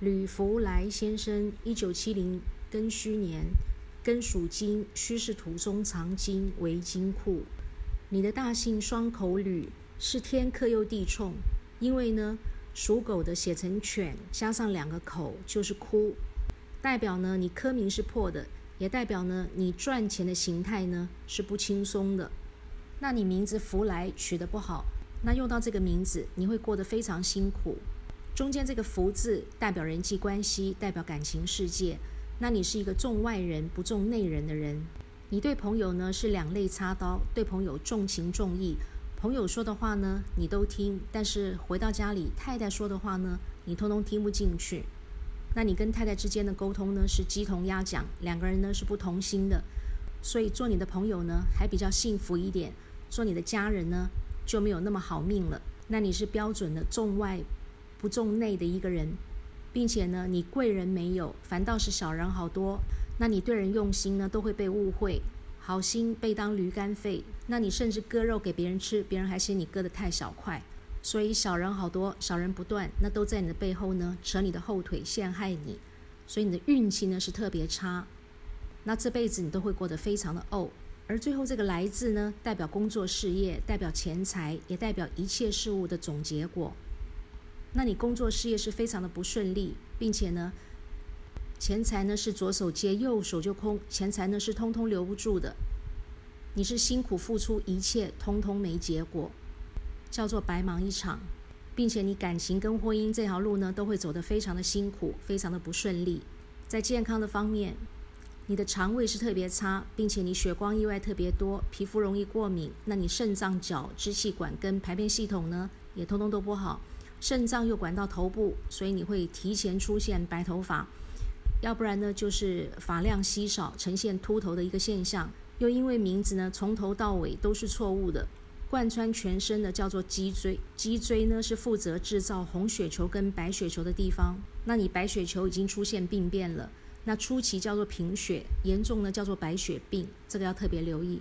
吕福来先生，一九七零庚戌年，庚属金，戌是土中藏金为金库。你的大姓双口吕是天克又地冲，因为呢属狗的写成犬，加上两个口就是哭，代表呢你科名是破的，也代表呢你赚钱的形态呢是不轻松的。那你名字福来取得不好。那用到这个名字，你会过得非常辛苦。中间这个“福”字代表人际关系，代表感情世界。那你是一个重外人不重内人的人。你对朋友呢是两肋插刀，对朋友重情重义。朋友说的话呢你都听，但是回到家里太太说的话呢你通通听不进去。那你跟太太之间的沟通呢是鸡同鸭讲，两个人呢是不同心的。所以做你的朋友呢还比较幸福一点，做你的家人呢。就没有那么好命了。那你是标准的重外不重内的一个人，并且呢，你贵人没有，反倒是小人好多。那你对人用心呢，都会被误会，好心被当驴肝肺。那你甚至割肉给别人吃，别人还嫌你割得太小块。所以小人好多，小人不断，那都在你的背后呢，扯你的后腿，陷害你。所以你的运气呢是特别差。那这辈子你都会过得非常的怄。而最后这个“来”字呢，代表工作事业，代表钱财，也代表一切事物的总结果。那你工作事业是非常的不顺利，并且呢，钱财呢是左手接右手就空，钱财呢是通通留不住的。你是辛苦付出一切，通通没结果，叫做白忙一场，并且你感情跟婚姻这条路呢，都会走得非常的辛苦，非常的不顺利。在健康的方面。你的肠胃是特别差，并且你血光意外特别多，皮肤容易过敏。那你肾脏、脚、支气管跟排便系统呢，也通通都不好。肾脏又管到头部，所以你会提前出现白头发，要不然呢就是发量稀少，呈现秃头的一个现象。又因为名字呢从头到尾都是错误的，贯穿全身的叫做脊椎，脊椎呢是负责制造红血球跟白血球的地方。那你白血球已经出现病变了。那初期叫做贫血，严重呢叫做白血病，这个要特别留意。